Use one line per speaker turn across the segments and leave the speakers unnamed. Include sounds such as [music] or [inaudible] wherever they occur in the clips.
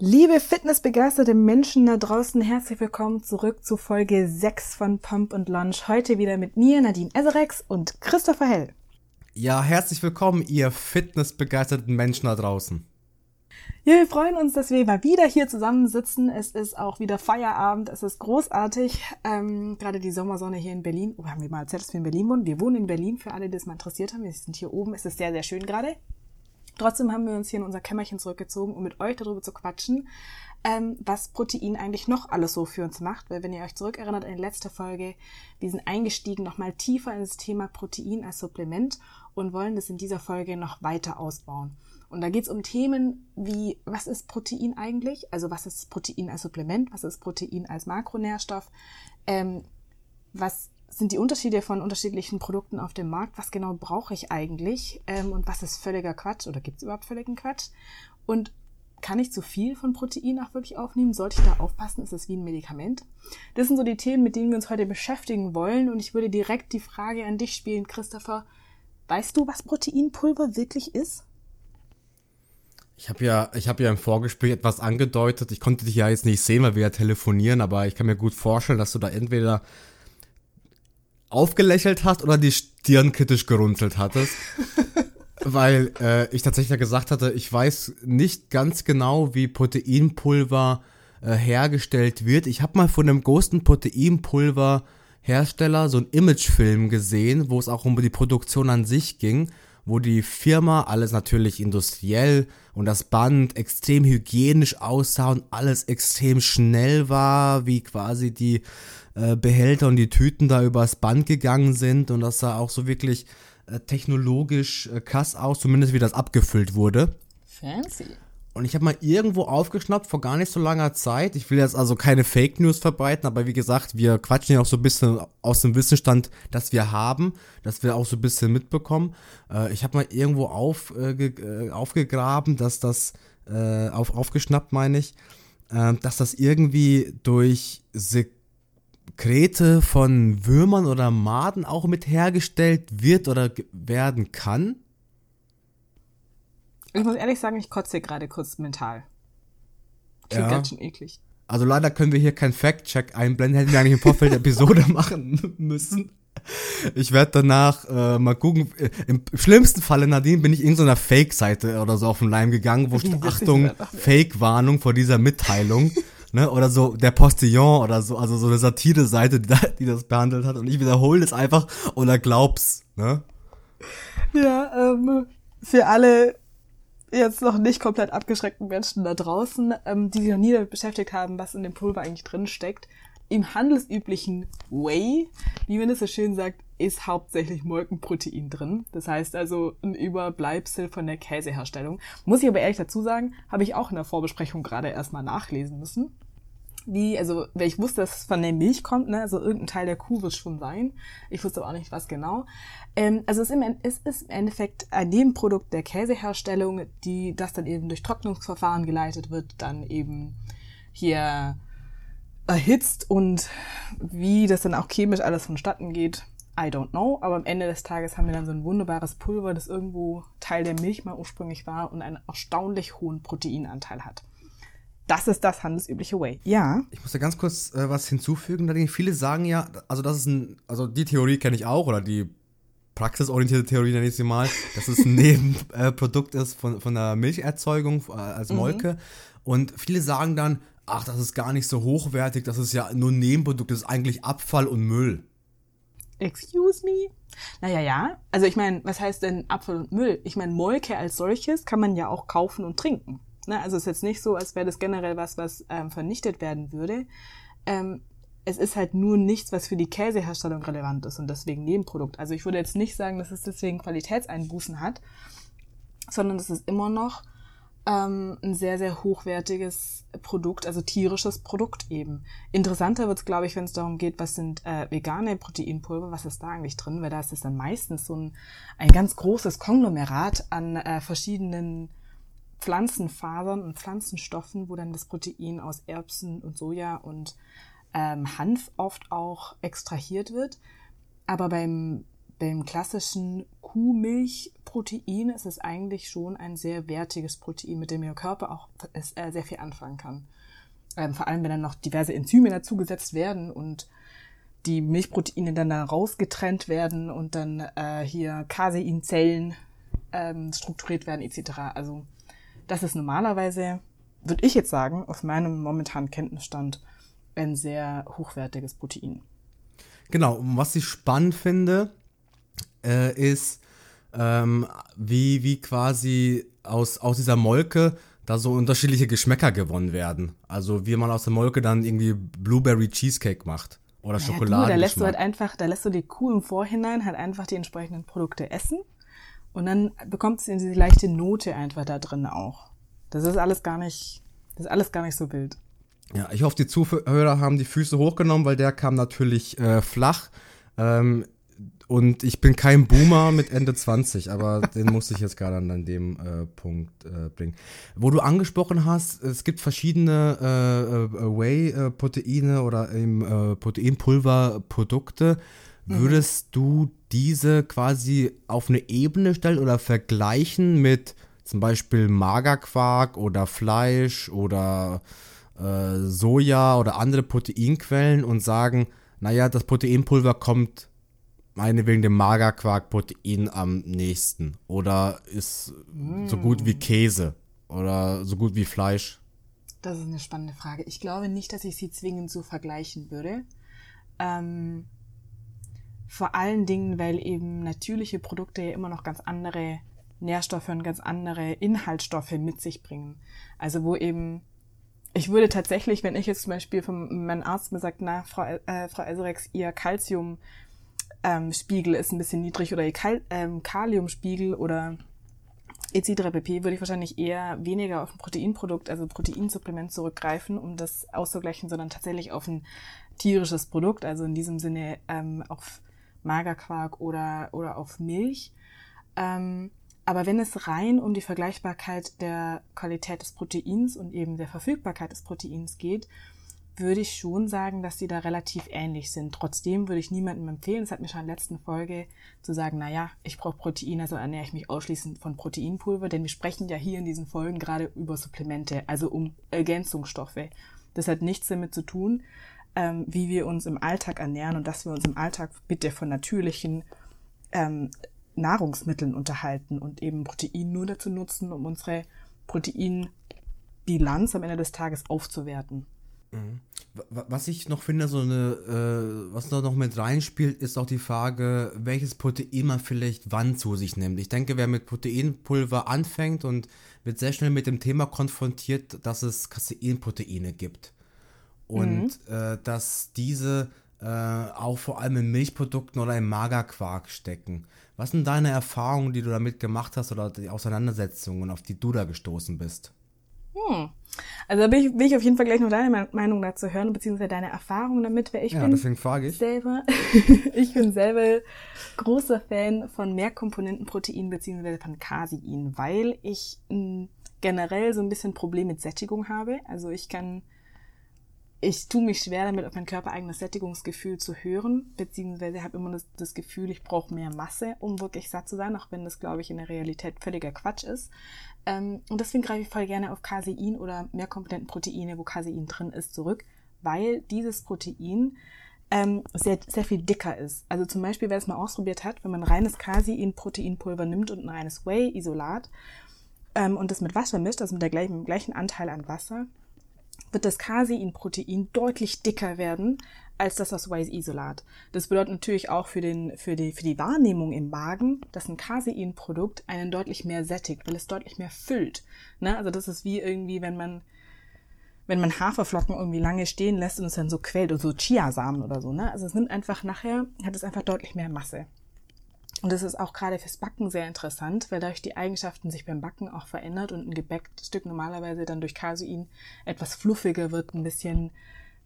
Liebe fitnessbegeisterte Menschen da draußen, herzlich willkommen zurück zu Folge 6 von Pump und Lunch. Heute wieder mit mir, Nadine Eserex und Christopher Hell.
Ja, herzlich willkommen, ihr fitnessbegeisterten Menschen da draußen.
Ja, wir freuen uns, dass wir mal wieder hier zusammensitzen. Es ist auch wieder Feierabend. Es ist großartig. Ähm, gerade die Sommersonne hier in Berlin. Oh, haben wir mal erzählt, dass wir in Berlin wohnen? Wir wohnen in Berlin, für alle, die das mal interessiert haben. Wir sind hier oben. Es ist sehr, sehr schön gerade. Trotzdem haben wir uns hier in unser Kämmerchen zurückgezogen, um mit euch darüber zu quatschen, ähm, was Protein eigentlich noch alles so für uns macht. Weil wenn ihr euch zurückerinnert an die letzte Folge, wir sind eingestiegen nochmal tiefer in das Thema Protein als Supplement und wollen das in dieser Folge noch weiter ausbauen. Und da geht es um Themen wie, was ist Protein eigentlich? Also was ist Protein als Supplement? Was ist Protein als Makronährstoff? Ähm, was sind die Unterschiede von unterschiedlichen Produkten auf dem Markt? Was genau brauche ich eigentlich? Ähm, und was ist völliger Quatsch? Oder gibt es überhaupt völligen Quatsch? Und kann ich zu viel von Protein auch wirklich aufnehmen? Sollte ich da aufpassen? Ist es wie ein Medikament? Das sind so die Themen, mit denen wir uns heute beschäftigen wollen. Und ich würde direkt die Frage an dich spielen, Christopher. Weißt du, was Proteinpulver wirklich ist?
Ich habe ja, ich habe ja im Vorgespräch etwas angedeutet. Ich konnte dich ja jetzt nicht sehen, weil wir ja telefonieren, aber ich kann mir gut vorstellen, dass du da entweder aufgelächelt hast oder die Stirn kritisch gerunzelt hattest. [laughs] weil äh, ich tatsächlich gesagt hatte, ich weiß nicht ganz genau, wie Proteinpulver äh, hergestellt wird. Ich habe mal von einem großen Proteinpulverhersteller so einen Imagefilm gesehen, wo es auch um die Produktion an sich ging, wo die Firma alles natürlich industriell und das Band extrem hygienisch aussah und alles extrem schnell war, wie quasi die äh, Behälter und die Tüten da übers Band gegangen sind und das sah auch so wirklich äh, technologisch äh, krass aus, zumindest wie das abgefüllt wurde.
Fancy.
Und ich habe mal irgendwo aufgeschnappt vor gar nicht so langer Zeit. Ich will jetzt also keine Fake News verbreiten, aber wie gesagt, wir quatschen ja auch so ein bisschen aus dem Wissensstand, das wir haben, dass wir auch so ein bisschen mitbekommen. Äh, ich habe mal irgendwo auf, äh, äh, aufgegraben, dass das, äh, auf, aufgeschnappt meine ich, äh, dass das irgendwie durch Sekrete von Würmern oder Maden auch mit hergestellt wird oder werden kann.
Ich muss ehrlich sagen, ich kotze gerade kurz mental. Klingt ja. ganz schön eklig.
Also leider können wir hier keinen Fact-Check einblenden, hätten wir eigentlich im Vorfeld [laughs] Episode machen müssen. Ich werde danach äh, mal gucken. Im schlimmsten Falle, Nadine, bin ich in so einer Fake-Seite oder so auf den Leim gegangen, wo [laughs] steht, Achtung, Fake-Warnung vor dieser Mitteilung. [laughs] ne? Oder so der Postillon oder so, also so eine Satire-Seite, die, die, das behandelt hat. Und ich wiederhole das einfach oder glaub's. Ne?
Ja, ähm, für alle jetzt noch nicht komplett abgeschreckten Menschen da draußen, ähm, die sich noch nie damit beschäftigt haben, was in dem Pulver eigentlich drin steckt. Im handelsüblichen Whey, wie man es so schön sagt, ist hauptsächlich Molkenprotein drin. Das heißt also ein Überbleibsel von der Käseherstellung. Muss ich aber ehrlich dazu sagen, habe ich auch in der Vorbesprechung gerade erstmal nachlesen müssen wie, also, weil ich wusste, dass es von der Milch kommt, ne, also irgendein Teil der Kuh wird schon sein. Ich wusste aber auch nicht, was genau. Ähm, also es ist, im, es ist im Endeffekt ein Nebenprodukt der Käseherstellung, die, das dann eben durch Trocknungsverfahren geleitet wird, dann eben hier erhitzt und wie das dann auch chemisch alles vonstatten geht, I don't know. Aber am Ende des Tages haben wir dann so ein wunderbares Pulver, das irgendwo Teil der Milch mal ursprünglich war und einen erstaunlich hohen Proteinanteil hat. Das ist das handelsübliche Way. Ja.
Ich muss da ganz kurz äh, was hinzufügen. Viele sagen ja, also das ist ein, also die Theorie kenne ich auch oder die praxisorientierte Theorie nenne ich sie mal, [laughs] dass es ein Nebenprodukt äh, ist von, von der Milcherzeugung äh, als mhm. Molke. Mhm. Und viele sagen dann, ach, das ist gar nicht so hochwertig, das ist ja nur ein Nebenprodukt, das ist eigentlich Abfall und Müll.
Excuse me? Naja, ja. Also ich meine, was heißt denn Abfall und Müll? Ich meine, Molke als solches kann man ja auch kaufen und trinken. Ne? Also es ist jetzt nicht so, als wäre das generell was, was ähm, vernichtet werden würde. Ähm, es ist halt nur nichts, was für die Käseherstellung relevant ist und deswegen Nebenprodukt. Also ich würde jetzt nicht sagen, dass es deswegen Qualitätseinbußen hat, sondern es ist immer noch ähm, ein sehr, sehr hochwertiges Produkt, also tierisches Produkt eben. Interessanter wird es, glaube ich, wenn es darum geht, was sind äh, vegane Proteinpulver, was ist da eigentlich drin, weil da ist es dann meistens so ein, ein ganz großes Konglomerat an äh, verschiedenen Pflanzenfasern und Pflanzenstoffen, wo dann das Protein aus Erbsen und Soja und ähm, Hanf oft auch extrahiert wird. Aber beim beim klassischen Kuhmilchprotein ist es eigentlich schon ein sehr wertiges Protein, mit dem Ihr Körper auch äh, sehr viel anfangen kann. Ähm, vor allem, wenn dann noch diverse Enzyme dazugesetzt werden und die Milchproteine dann da rausgetrennt werden und dann äh, hier Caseinzellen ähm, strukturiert werden etc. Also das ist normalerweise, würde ich jetzt sagen, auf meinem momentanen Kenntnisstand ein sehr hochwertiges Protein.
Genau, und was ich spannend finde, äh, ist, ähm, wie, wie quasi aus, aus dieser Molke da so unterschiedliche Geschmäcker gewonnen werden. Also wie man aus der Molke dann irgendwie Blueberry Cheesecake macht. Oder Schokolade. Ja,
da lässt du halt einfach, da lässt du die Kuh im Vorhinein halt einfach die entsprechenden Produkte essen. Und dann bekommt sie diese leichte Note einfach da drin auch. Das ist alles gar nicht, das ist alles gar nicht so wild.
Ja, ich hoffe, die Zuhörer haben die Füße hochgenommen, weil der kam natürlich äh, flach. Ähm, und ich bin kein Boomer mit Ende 20, aber den muss ich jetzt gerade an dem äh, Punkt äh, bringen. Wo du angesprochen hast, es gibt verschiedene äh, äh Whey-Proteine oder eben äh, Proteinpulverprodukte. Mhm. Würdest du diese quasi auf eine Ebene stellen oder vergleichen mit zum Beispiel Magerquark oder Fleisch oder äh, Soja oder andere Proteinquellen und sagen, naja, das Proteinpulver kommt meine wegen dem Magerquark-Protein am nächsten oder ist mm. so gut wie Käse oder so gut wie Fleisch?
Das ist eine spannende Frage. Ich glaube nicht, dass ich sie zwingend so vergleichen würde. Ähm, vor allen Dingen, weil eben natürliche Produkte ja immer noch ganz andere Nährstoffe und ganz andere Inhaltsstoffe mit sich bringen. Also wo eben, ich würde tatsächlich, wenn ich jetzt zum Beispiel von meinem Arzt mir sagt, na, Frau, äh, Frau Eserex, ihr Calcium ähm, Spiegel ist ein bisschen niedrig oder ihr Kal ähm, Kaliumspiegel oder etc. pp. würde ich wahrscheinlich eher weniger auf ein Proteinprodukt, also Proteinsupplement zurückgreifen, um das auszugleichen, sondern tatsächlich auf ein tierisches Produkt, also in diesem Sinne ähm, auf Magerquark oder, oder auf Milch. Ähm, aber wenn es rein um die Vergleichbarkeit der Qualität des Proteins und eben der Verfügbarkeit des Proteins geht, würde ich schon sagen, dass die da relativ ähnlich sind. Trotzdem würde ich niemandem empfehlen, das hat mir schon in der letzten Folge, zu sagen, naja, ich brauche Protein, also ernähre ich mich ausschließend von Proteinpulver, denn wir sprechen ja hier in diesen Folgen gerade über Supplemente, also um Ergänzungsstoffe. Das hat nichts damit zu tun, ähm, wie wir uns im Alltag ernähren und dass wir uns im Alltag bitte von natürlichen ähm, Nahrungsmitteln unterhalten und eben Protein nur dazu nutzen, um unsere Proteinbilanz am Ende des Tages aufzuwerten.
Mhm. Was ich noch finde, so eine, äh, was da noch mit reinspielt, ist auch die Frage, welches Protein man vielleicht wann zu sich nimmt. Ich denke, wer mit Proteinpulver anfängt und wird sehr schnell mit dem Thema konfrontiert, dass es Caseinproteine gibt. Und mhm. äh, dass diese äh, auch vor allem in Milchprodukten oder im Magerquark stecken. Was sind deine Erfahrungen, die du damit gemacht hast oder die Auseinandersetzungen, auf die du da gestoßen bist?
Hm. Also da will ich, will ich auf jeden Fall gleich noch deine Meinung dazu hören, beziehungsweise deine Erfahrungen damit, weil ich ja, bin
deswegen frage ich.
selber, [laughs] ich bin selber großer Fan von Mehrkomponentenprotein beziehungsweise von Casein, weil ich m, hm, generell so ein bisschen Problem mit Sättigung habe. Also ich kann ich tue mich schwer damit, auf mein körpereigenes Sättigungsgefühl zu hören, beziehungsweise habe immer das, das Gefühl, ich brauche mehr Masse, um wirklich satt zu sein, auch wenn das, glaube ich, in der Realität völliger Quatsch ist. Ähm, und deswegen greife ich voll gerne auf Casein oder mehrkomponenten Proteine, wo Casein drin ist, zurück, weil dieses Protein ähm, sehr, sehr viel dicker ist. Also zum Beispiel, wer es mal ausprobiert hat, wenn man reines Casein-Proteinpulver nimmt und ein reines Whey-Isolat ähm, und das mit Wasser mischt, also mit der gleichen, gleichen Anteil an Wasser, wird das Casein-Protein deutlich dicker werden als das aus Whey-Isolat. Das bedeutet natürlich auch für, den, für, die, für die Wahrnehmung im Magen, dass ein Casein-Produkt einen deutlich mehr sättigt, weil es deutlich mehr füllt. Ne? Also das ist wie irgendwie, wenn man, wenn man Haferflocken irgendwie lange stehen lässt und es dann so quält oder so Chiasamen oder so. Ne? Also es nimmt einfach nachher, hat es einfach deutlich mehr Masse. Und das ist auch gerade fürs Backen sehr interessant, weil dadurch die Eigenschaften sich beim Backen auch verändert und ein gebacktes Stück normalerweise dann durch Casein etwas fluffiger wird, ein bisschen,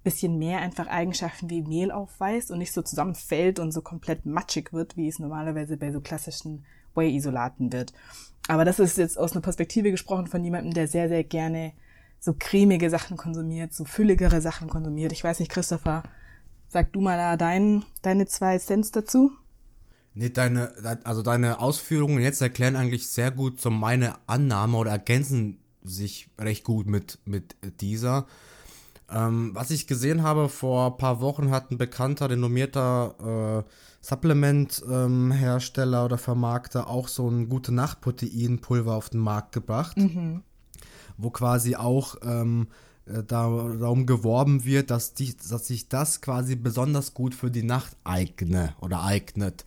bisschen mehr einfach Eigenschaften wie Mehl aufweist und nicht so zusammenfällt und so komplett matschig wird, wie es normalerweise bei so klassischen Whey-Isolaten wird. Aber das ist jetzt aus einer Perspektive gesprochen von jemandem, der sehr, sehr gerne so cremige Sachen konsumiert, so fülligere Sachen konsumiert. Ich weiß nicht, Christopher, sag du mal da dein, deine zwei Cents dazu?
Nee, deine, also deine Ausführungen jetzt erklären eigentlich sehr gut so meine Annahme oder ergänzen sich recht gut mit, mit dieser. Ähm, was ich gesehen habe, vor ein paar Wochen hat ein bekannter, renommierter äh, Supplement-Hersteller ähm, oder Vermarkter auch so ein gute Nacht-Proteinpulver auf den Markt gebracht, mhm. wo quasi auch ähm, äh, darum geworben wird, dass, die, dass sich das quasi besonders gut für die Nacht eigne oder eignet.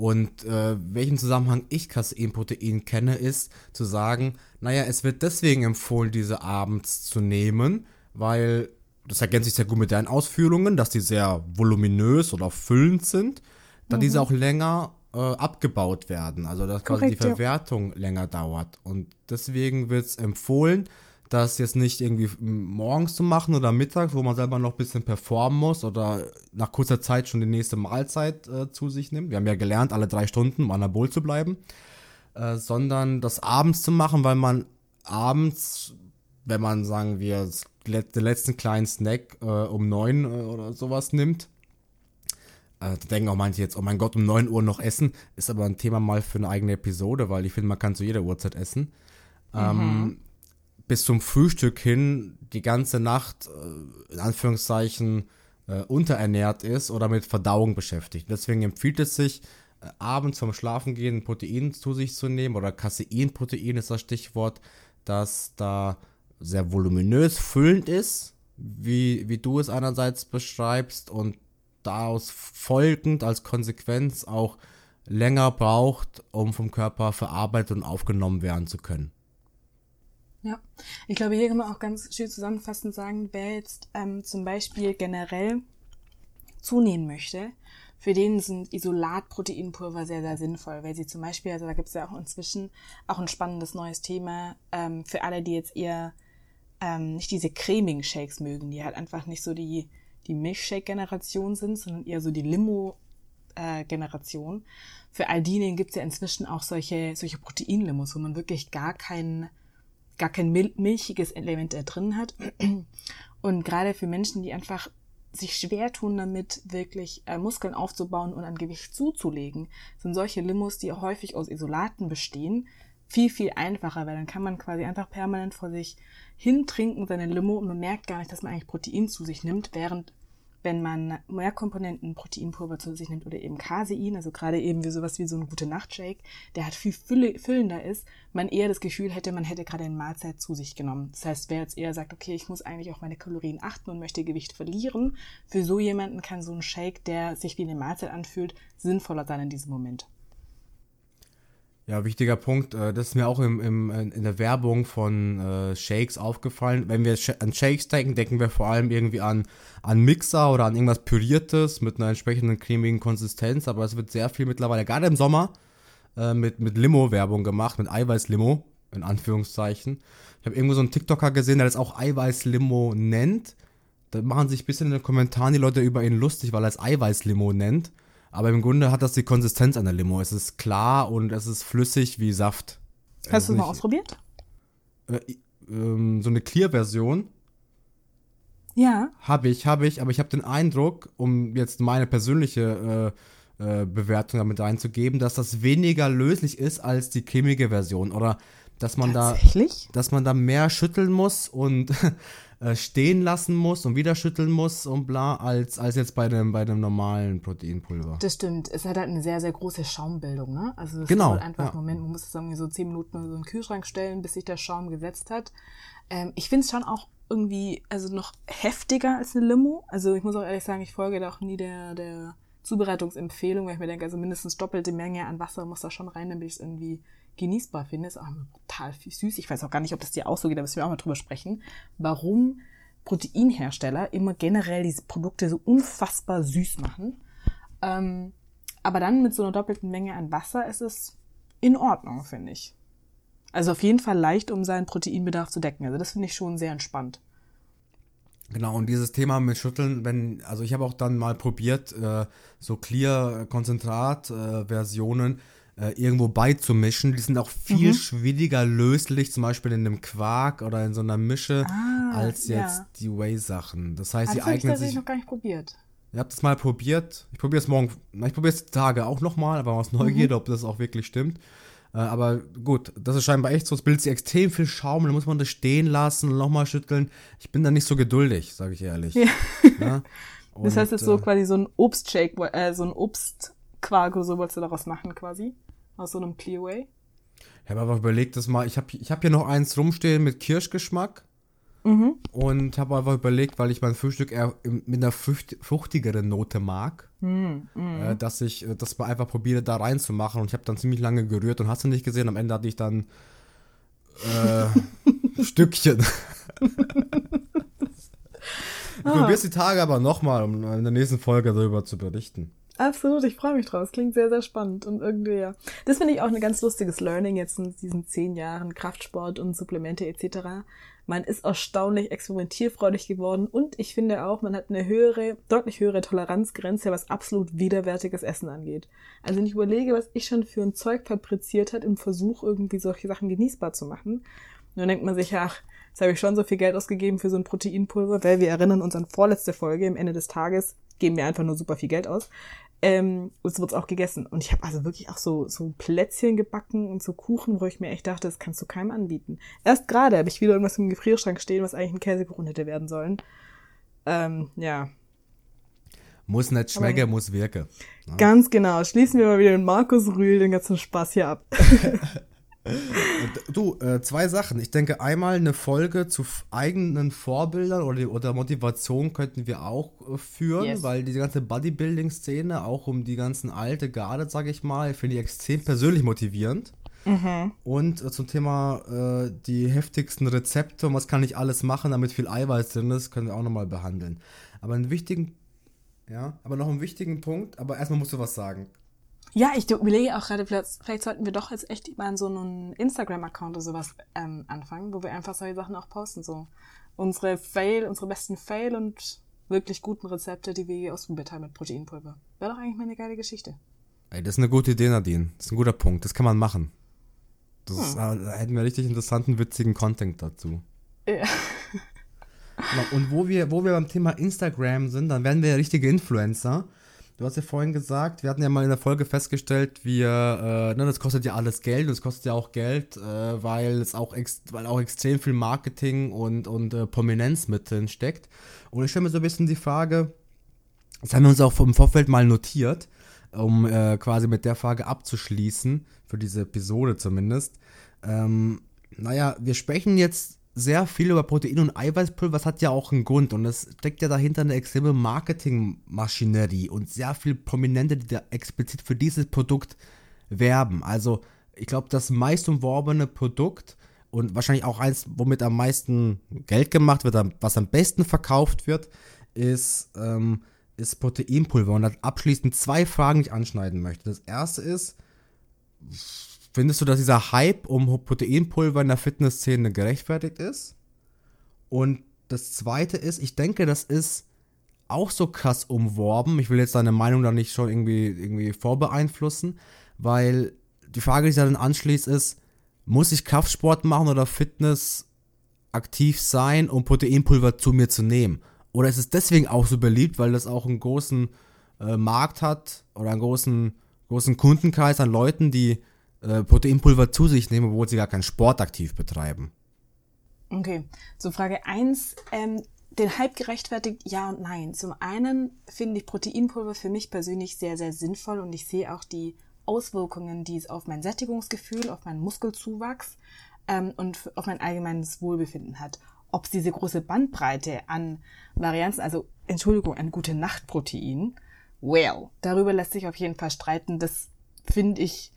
Und äh, welchen Zusammenhang ich Caseinprotein kenne, ist zu sagen, naja, es wird deswegen empfohlen, diese abends zu nehmen, weil das ergänzt sich sehr gut mit deinen Ausführungen, dass die sehr voluminös oder füllend sind, da mhm. diese auch länger äh, abgebaut werden, also dass Korrekt, quasi die Verwertung ja. länger dauert. Und deswegen wird es empfohlen, das jetzt nicht irgendwie morgens zu machen oder mittags, wo man selber noch ein bisschen performen muss oder nach kurzer Zeit schon die nächste Mahlzeit äh, zu sich nimmt. Wir haben ja gelernt, alle drei Stunden um anabol zu bleiben, äh, sondern das abends zu machen, weil man abends, wenn man, sagen wir, den letzten kleinen Snack äh, um neun äh, oder sowas nimmt, äh, da denken auch manche jetzt, oh mein Gott, um neun Uhr noch essen, ist aber ein Thema mal für eine eigene Episode, weil ich finde, man kann zu jeder Uhrzeit essen. Ähm, mhm. Ähm, bis zum Frühstück hin die ganze Nacht äh, in Anführungszeichen äh, unterernährt ist oder mit Verdauung beschäftigt. Deswegen empfiehlt es sich, äh, abends vom Schlafengehen ein Protein zu sich zu nehmen oder Caseinprotein ist das Stichwort, das da sehr voluminös, füllend ist, wie, wie du es einerseits beschreibst und daraus folgend als Konsequenz auch länger braucht, um vom Körper verarbeitet und aufgenommen werden zu können.
Ja, ich glaube, hier kann man auch ganz schön zusammenfassend sagen, wer jetzt ähm, zum Beispiel generell zunehmen möchte, für den sind Isolatproteinpulver sehr, sehr sinnvoll, weil sie zum Beispiel, also da gibt es ja auch inzwischen auch ein spannendes neues Thema ähm, für alle, die jetzt eher ähm, nicht diese cremigen Shakes mögen, die halt einfach nicht so die, die Milchshake-Generation sind, sondern eher so die Limo-Generation. Äh, für all diejenigen gibt es ja inzwischen auch solche, solche Proteinlimos, wo man wirklich gar keinen gar kein milchiges Element da drin hat. [clears throat] Und gerade für Menschen, die einfach sich schwer tun damit, wirklich äh, Muskeln aufzubauen und an Gewicht zuzulegen, sind solche Limos, die häufig aus Isolaten bestehen, viel, viel einfacher, weil dann kann man quasi einfach permanent vor sich hintrinken, seine Limo, und man merkt gar nicht, dass man eigentlich Protein zu sich nimmt, während wenn man mehr Komponenten Proteinpulver zu sich nimmt oder eben Casein, also gerade eben wie sowas wie so ein gute Nachtshake, der halt viel füllender ist, man eher das Gefühl hätte, man hätte gerade eine Mahlzeit zu sich genommen. Das heißt, wer jetzt eher sagt, okay, ich muss eigentlich auf meine Kalorien achten und möchte Gewicht verlieren, für so jemanden kann so ein Shake, der sich wie eine Mahlzeit anfühlt, sinnvoller sein in diesem Moment.
Ja, wichtiger Punkt. Äh, das ist mir auch im, im, in der Werbung von äh, Shakes aufgefallen. Wenn wir an Shakes denken, denken wir vor allem irgendwie an, an Mixer oder an irgendwas Püriertes mit einer entsprechenden cremigen Konsistenz. Aber es wird sehr viel mittlerweile, gerade im Sommer, äh, mit, mit Limo-Werbung gemacht, mit Eiweiß-Limo, in Anführungszeichen. Ich habe irgendwo so einen TikToker gesehen, der das auch Eiweiß-Limo nennt. Da machen sich ein bisschen in den Kommentaren die Leute über ihn lustig, weil er es Eiweiß-Limo nennt. Aber im Grunde hat das die Konsistenz einer Limo. Es ist klar und es ist flüssig wie Saft.
Hast du es mal ausprobiert?
Äh, ähm, so eine Clear-Version.
Ja.
Habe ich, habe ich, aber ich habe den Eindruck, um jetzt meine persönliche äh, äh, Bewertung damit reinzugeben, dass das weniger löslich ist als die cremige Version. Oder dass man da dass man da mehr schütteln muss und [laughs] äh, stehen lassen muss und wieder schütteln muss und bla, als, als jetzt bei dem, bei dem normalen Proteinpulver.
Das stimmt. Es hat halt eine sehr, sehr große Schaumbildung, ne? Also es
genau,
dauert einfach ja. Moment, man muss es irgendwie so zehn Minuten in so einen Kühlschrank stellen, bis sich der Schaum gesetzt hat. Ähm, ich finde es schon auch irgendwie, also noch heftiger als eine Limo. Also ich muss auch ehrlich sagen, ich folge da auch nie der, der Zubereitungsempfehlung, weil ich mir denke, also mindestens doppelte Menge an Wasser muss da schon rein, damit ich es irgendwie genießbar finde. Ist auch total süß. Ich weiß auch gar nicht, ob das dir auch so geht, da müssen wir auch mal drüber sprechen. Warum Proteinhersteller immer generell diese Produkte so unfassbar süß machen. Ähm, aber dann mit so einer doppelten Menge an Wasser ist es in Ordnung, finde ich. Also auf jeden Fall leicht, um seinen Proteinbedarf zu decken. Also das finde ich schon sehr entspannt.
Genau, und dieses Thema mit Schütteln, wenn, also ich habe auch dann mal probiert, äh, so Clear-Konzentrat-Versionen, äh, äh, irgendwo beizumischen. Die sind auch viel mhm. schwieriger löslich, zum Beispiel in einem Quark oder in so einer Mische, ah, als jetzt ja. die Whey-Sachen. Das heißt,
also
die eignen sich.
Ich noch gar nicht probiert.
Ich habe das mal probiert. Ich probiere es morgen, ich probiere es die Tage auch nochmal, aber aus Neugierde, mhm. ob das auch wirklich stimmt. Äh, aber gut, das ist scheinbar echt so. Es bildet sich extrem viel Schaum, dann muss man das stehen lassen und nochmal schütteln. Ich bin da nicht so geduldig, sage ich ehrlich. Ja.
ja? Und, [laughs] das heißt, es ist so äh, quasi so ein Obstshake, äh, so ein Obstquark oder so wolltest du daraus machen quasi? Aus so einem Clearway?
Ich habe einfach überlegt, dass mal, ich habe ich hab hier noch eins rumstehen mit Kirschgeschmack. Mhm. Und habe einfach überlegt, weil ich mein Frühstück eher mit einer fruchtigeren Note mag, mhm. äh, dass ich äh, das mal einfach probiere, da reinzumachen. Und ich habe dann ziemlich lange gerührt und hast du nicht gesehen. Am Ende hatte ich dann äh, [laughs] Stückchen. [laughs] ich ah. probiere es die Tage aber nochmal, um in der nächsten Folge darüber zu berichten.
Absolut, ich freue mich drauf. Es klingt sehr, sehr spannend und irgendwie, ja. Das finde ich auch ein ganz lustiges Learning jetzt in diesen zehn Jahren Kraftsport und Supplemente etc. Man ist erstaunlich experimentierfreudig geworden und ich finde auch, man hat eine höhere, deutlich höhere Toleranzgrenze, was absolut widerwärtiges Essen angeht. Also wenn ich überlege, was ich schon für ein Zeug fabriziert hat im Versuch, irgendwie solche Sachen genießbar zu machen, dann denkt man sich, ach, jetzt habe ich schon so viel Geld ausgegeben für so ein Proteinpulver, weil wir erinnern uns an vorletzte Folge, am Ende des Tages geben wir einfach nur super viel Geld aus. Ähm, und so wird's auch gegessen. Und ich habe also wirklich auch so, so Plätzchen gebacken und so Kuchen, wo ich mir echt dachte, das kannst du keinem anbieten. Erst gerade habe ich wieder irgendwas im Gefrierschrank stehen, was eigentlich ein Käsekuchen hätte werden sollen. Ähm, ja.
Muss nicht schmecken, Aber, muss wirken.
Ja. Ganz genau. Schließen wir mal wieder den Markus Rühl den ganzen Spaß hier ab. [laughs]
du, äh, zwei Sachen. Ich denke, einmal eine Folge zu eigenen Vorbildern oder, oder Motivation könnten wir auch äh, führen, yes. weil diese ganze Bodybuilding-Szene, auch um die ganzen alte Garde, sag ich mal, finde ich extrem persönlich motivierend. Mhm. Und äh, zum Thema äh, die heftigsten Rezepte und was kann ich alles machen, damit viel Eiweiß drin ist, können wir auch nochmal behandeln. Aber einen wichtigen, ja, aber noch einen wichtigen Punkt, aber erstmal musst du was sagen.
Ja, ich überlege auch gerade, vielleicht sollten wir doch jetzt echt mal so einen Instagram-Account oder sowas ähm, anfangen, wo wir einfach solche Sachen auch posten. So unsere Fail, unsere besten Fail und wirklich guten Rezepte, die wir ausprobiert haben mit Proteinpulver. Wäre doch eigentlich mal eine geile Geschichte.
Ey, das ist eine gute Idee, Nadine. Das ist ein guter Punkt. Das kann man machen. Das hm. ist, äh, da hätten wir richtig interessanten, witzigen Content dazu. Ja. [laughs] Und wo wir, wo wir beim Thema Instagram sind, dann werden wir ja richtige Influencer. Du hast ja vorhin gesagt, wir hatten ja mal in der Folge festgestellt, wir, äh, ne, das kostet ja alles Geld und es kostet ja auch Geld, äh, weil es auch, weil auch extrem viel Marketing und, und äh, Prominenz mit drin steckt. Und ich stelle mir so ein bisschen die Frage, das haben wir uns auch im Vorfeld mal notiert, um äh, quasi mit der Frage abzuschließen, für diese Episode zumindest. Ähm, naja, wir sprechen jetzt sehr viel über Protein- und Eiweißpulver, das hat ja auch einen Grund und es steckt ja dahinter eine extreme Marketingmaschinerie und sehr viele Prominente, die da explizit für dieses Produkt werben. Also ich glaube, das meist umworbene Produkt und wahrscheinlich auch eins, womit am meisten Geld gemacht wird, was am besten verkauft wird, ist, ähm, ist Proteinpulver. Und abschließend zwei Fragen, die ich anschneiden möchte. Das erste ist, Findest du, dass dieser Hype um Proteinpulver in der Fitnessszene gerechtfertigt ist? Und das zweite ist, ich denke, das ist auch so krass umworben. Ich will jetzt deine Meinung da nicht schon irgendwie, irgendwie vorbeeinflussen, weil die Frage, die sich dann anschließt, ist, muss ich Kraftsport machen oder Fitness aktiv sein, um Proteinpulver zu mir zu nehmen? Oder ist es deswegen auch so beliebt, weil das auch einen großen äh, Markt hat oder einen großen, großen Kundenkreis an Leuten, die äh, Proteinpulver zu sich nehmen, obwohl sie gar keinen Sport aktiv betreiben.
Okay, zu Frage 1. Ähm, den Hype gerechtfertigt, ja und nein. Zum einen finde ich Proteinpulver für mich persönlich sehr, sehr sinnvoll und ich sehe auch die Auswirkungen, die es auf mein Sättigungsgefühl, auf meinen Muskelzuwachs ähm, und auf mein allgemeines Wohlbefinden hat. Ob es diese große Bandbreite an Varianzen, also Entschuldigung, ein gute Nachtprotein, well, darüber lässt sich auf jeden Fall streiten. Das finde ich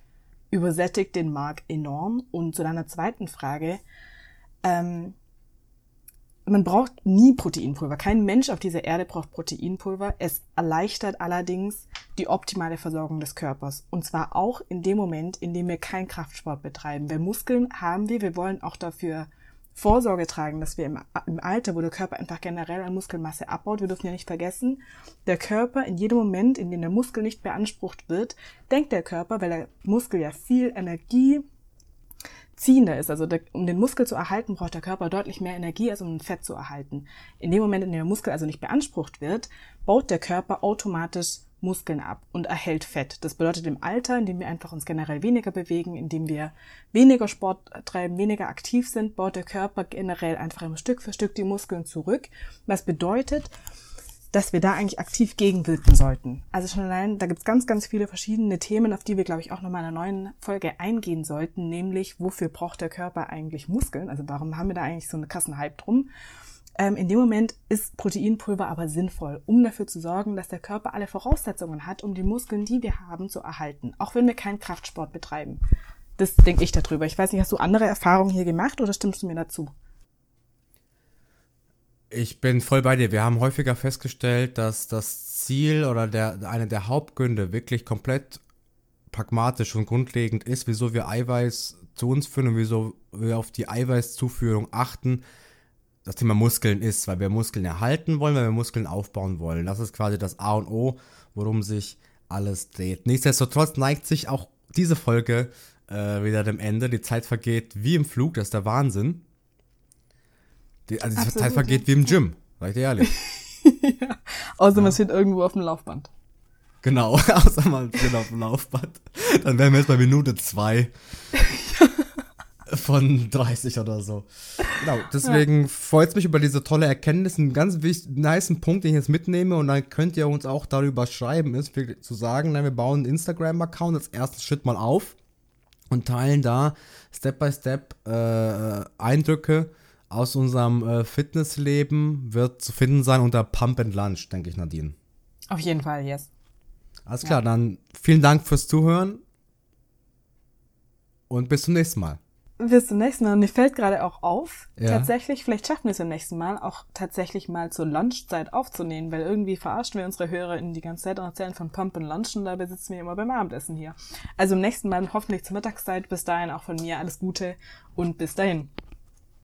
übersättigt den Markt enorm. Und zu deiner zweiten Frage, ähm, man braucht nie Proteinpulver. Kein Mensch auf dieser Erde braucht Proteinpulver. Es erleichtert allerdings die optimale Versorgung des Körpers. Und zwar auch in dem Moment, in dem wir keinen Kraftsport betreiben. Weil Muskeln haben wir, wir wollen auch dafür Vorsorge tragen, dass wir im, im, Alter, wo der Körper einfach generell an Muskelmasse abbaut, wir dürfen ja nicht vergessen, der Körper in jedem Moment, in dem der Muskel nicht beansprucht wird, denkt der Körper, weil der Muskel ja viel Energie ziehender ist. Also der, um den Muskel zu erhalten, braucht der Körper deutlich mehr Energie, als um ein Fett zu erhalten. In dem Moment, in dem der Muskel also nicht beansprucht wird, baut der Körper automatisch Muskeln ab und erhält Fett. Das bedeutet im Alter, indem wir einfach uns generell weniger bewegen, indem wir weniger Sport treiben, weniger aktiv sind, baut der Körper generell einfach Stück für Stück die Muskeln zurück. Was bedeutet, dass wir da eigentlich aktiv gegenwirken sollten. Also schon allein, da gibt's ganz, ganz viele verschiedene Themen, auf die wir, glaube ich, auch nochmal in einer neuen Folge eingehen sollten, nämlich wofür braucht der Körper eigentlich Muskeln? Also warum haben wir da eigentlich so einen krassen Hype drum? Ähm, in dem Moment ist Proteinpulver aber sinnvoll, um dafür zu sorgen, dass der Körper alle Voraussetzungen hat, um die Muskeln, die wir haben, zu erhalten, auch wenn wir keinen Kraftsport betreiben. Das denke ich darüber. Ich weiß nicht, hast du andere Erfahrungen hier gemacht oder stimmst du mir dazu?
Ich bin voll bei dir. Wir haben häufiger festgestellt, dass das Ziel oder der, eine der Hauptgründe wirklich komplett pragmatisch und grundlegend ist, wieso wir Eiweiß zu uns führen und wieso wir auf die Eiweißzuführung achten, das Thema Muskeln ist, weil wir Muskeln erhalten wollen, weil wir Muskeln aufbauen wollen. Das ist quasi das A und O, worum sich alles dreht. Nichtsdestotrotz neigt sich auch diese Folge äh, wieder dem Ende. Die Zeit vergeht wie im Flug, das ist der Wahnsinn. Die, also die
Absolut,
Zeit vergeht wie im Gym, sag ich dir ehrlich. [laughs]
ja. Außer man steht irgendwo auf dem Laufband.
Genau, [laughs] außer man steht auf dem Laufband. Dann wären wir jetzt bei Minute zwei [laughs] von 30 oder so. Genau, deswegen ja. freut es mich über diese tolle Erkenntnis. Ein ganz wichtig, nice Punkt, den ich jetzt mitnehme und dann könnt ihr uns auch darüber schreiben, ist zu sagen, na, wir bauen einen Instagram-Account als ersten Schritt mal auf und teilen da Step by Step äh, Eindrücke aus unserem äh, Fitnessleben wird zu finden sein unter Pump and Lunch, denke ich, Nadine.
Auf jeden Fall, yes.
Alles klar, ja. dann vielen Dank fürs Zuhören und bis zum nächsten Mal.
Bis zum nächsten Mal. Und mir fällt gerade auch auf, ja. tatsächlich, vielleicht schaffen wir es im nächsten Mal, auch tatsächlich mal zur Lunchzeit aufzunehmen, weil irgendwie verarschen wir unsere HörerInnen die ganze Zeit und erzählen von Pump und dabei sitzen wir immer beim Abendessen hier. Also im nächsten Mal hoffentlich zur Mittagszeit. Bis dahin auch von mir alles Gute und bis dahin.